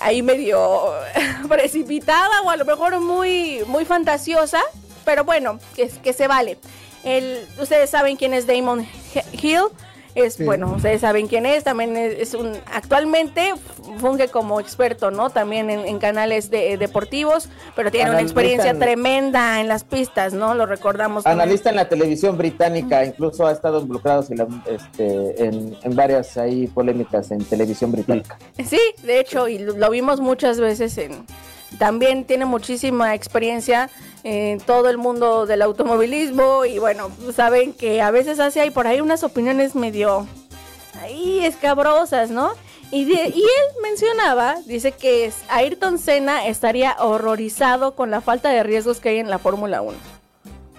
[SPEAKER 2] ahí medio precipitada o a lo mejor muy, muy fantasiosa, pero bueno, que, que se vale. El, ustedes saben quién es Damon Hill. Es, bueno, ustedes saben quién es, también es, un, actualmente funge como experto, ¿no? También en, canales de, deportivos, pero tiene una experiencia tremenda en las pistas, ¿no? Lo recordamos.
[SPEAKER 6] Analista en la televisión británica, incluso ha estado involucrado este, en, en, varias ahí polémicas en televisión británica.
[SPEAKER 2] Sí, de hecho, y lo vimos muchas veces en... También tiene muchísima experiencia en todo el mundo del automovilismo y bueno, saben que a veces hace ahí por ahí unas opiniones medio ahí escabrosas, ¿no? Y, y él mencionaba, dice que Ayrton Senna estaría horrorizado con la falta de riesgos que hay en la Fórmula 1.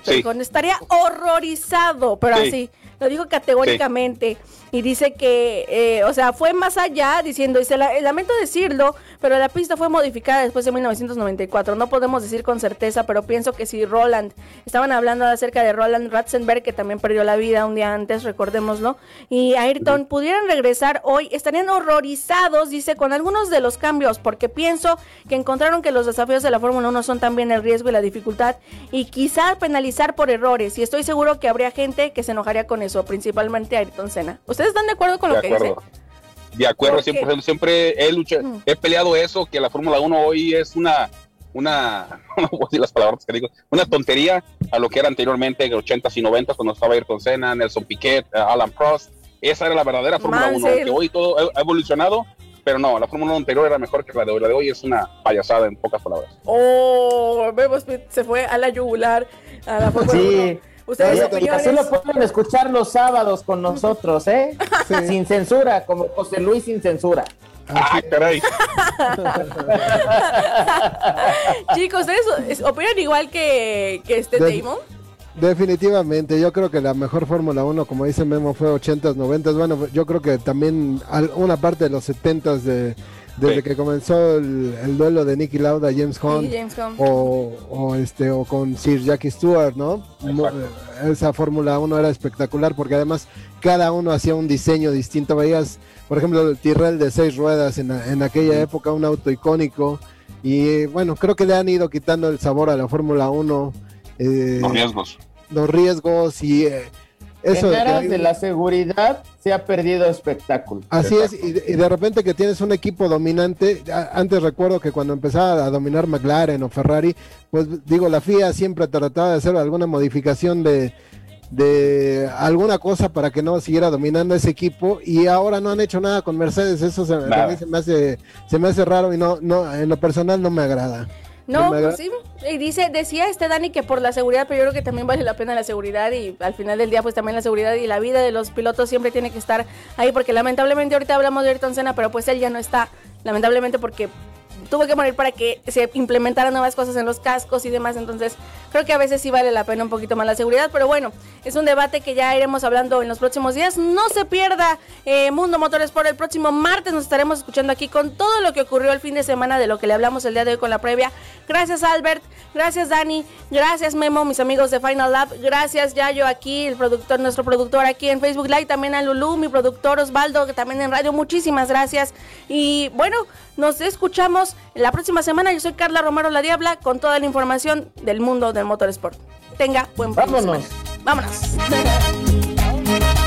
[SPEAKER 2] Sí. estaría horrorizado, pero así, lo dijo categóricamente y dice que, eh, o sea, fue más allá diciendo, dice, lamento decirlo, pero la pista fue modificada después de 1994. No podemos decir con certeza, pero pienso que si Roland, estaban hablando acerca de Roland Ratzenberg, que también perdió la vida un día antes, recordémoslo, y Ayrton pudieran regresar hoy, estarían horrorizados, dice, con algunos de los cambios, porque pienso que encontraron que los desafíos de la Fórmula 1 son también el riesgo y la dificultad, y quizás penalizar por errores, y estoy seguro que habría gente que se enojaría con eso, principalmente Ayrton Senna. ¿Ustedes están de acuerdo con lo que dice?
[SPEAKER 9] De acuerdo, siempre, siempre he, luchado, he peleado eso, que la Fórmula 1 hoy es una, una, no voy a decir las palabras que digo, una tontería a lo que era anteriormente, en 80s y 90s, cuando estaba Ayrton Senna, Nelson Piquet, eh, Alan Prost. Esa era la verdadera Fórmula 1, que hoy todo ha evolucionado, pero no, la Fórmula 1 anterior era mejor que la de hoy. La de hoy es una payasada en pocas palabras.
[SPEAKER 2] Oh, vemos se fue a la yugular a la Fórmula sí.
[SPEAKER 6] Ustedes Así lo pueden escuchar los sábados con nosotros, ¿eh? Sin censura, como José Luis sin censura.
[SPEAKER 9] Ah, caray.
[SPEAKER 2] Chicos, ¿ustedes opinan igual que, que este Damon?
[SPEAKER 5] Definitivamente, yo creo que la mejor Fórmula 1, como dice Memo, fue 80s, 90s. Bueno, yo creo que también una parte de los 70s de desde que comenzó el, duelo de Nicky Lauda, James Hunt, O, este o con Sir Jackie Stewart, ¿no? Esa Fórmula 1 era espectacular porque además cada uno hacía un diseño distinto. Veías, por ejemplo, el Tyrrell de seis ruedas en, en aquella época, un auto icónico. Y bueno, creo que le han ido quitando el sabor a la Fórmula 1.
[SPEAKER 9] Eh, los riesgos.
[SPEAKER 5] Los riesgos y eh,
[SPEAKER 6] eso en de la seguridad se ha perdido espectáculo.
[SPEAKER 5] Así es, y, de repente que tienes un equipo dominante, antes recuerdo que cuando empezaba a dominar McLaren o Ferrari, pues digo, la FIA siempre trataba de hacer alguna modificación de, de alguna cosa para que no siguiera dominando ese equipo y ahora no han hecho nada con Mercedes, eso se, se, me hace se me hace raro y no no en lo personal no me agrada.
[SPEAKER 2] No, pues sí. Y dice, decía este Dani que por la seguridad, pero yo creo que también vale la pena la seguridad y al final del día pues también la seguridad y la vida de los pilotos siempre tiene que estar ahí porque lamentablemente ahorita hablamos de Ayrton Senna, pero pues él ya no está, lamentablemente porque tuvo que morir para que se implementaran nuevas cosas en los cascos y demás. Entonces, creo que a veces sí vale la pena un poquito más la seguridad. Pero bueno, es un debate que ya iremos hablando en los próximos días. No se pierda eh, Mundo Motores por el próximo martes. Nos estaremos escuchando aquí con todo lo que ocurrió el fin de semana de lo que le hablamos el día de hoy con la previa. Gracias, Albert. Gracias, Dani. Gracias, Memo, mis amigos de Final Lab. Gracias, Yayo, aquí, el productor, nuestro productor aquí en Facebook Live. También a Lulu, mi productor Osvaldo, que también en radio. Muchísimas gracias. Y bueno, nos escuchamos la próxima semana. Yo soy Carla Romero La Diabla con toda la información del mundo del motorsport. Tenga buen
[SPEAKER 6] Vámonos.
[SPEAKER 2] Vámonos.
[SPEAKER 4] No todo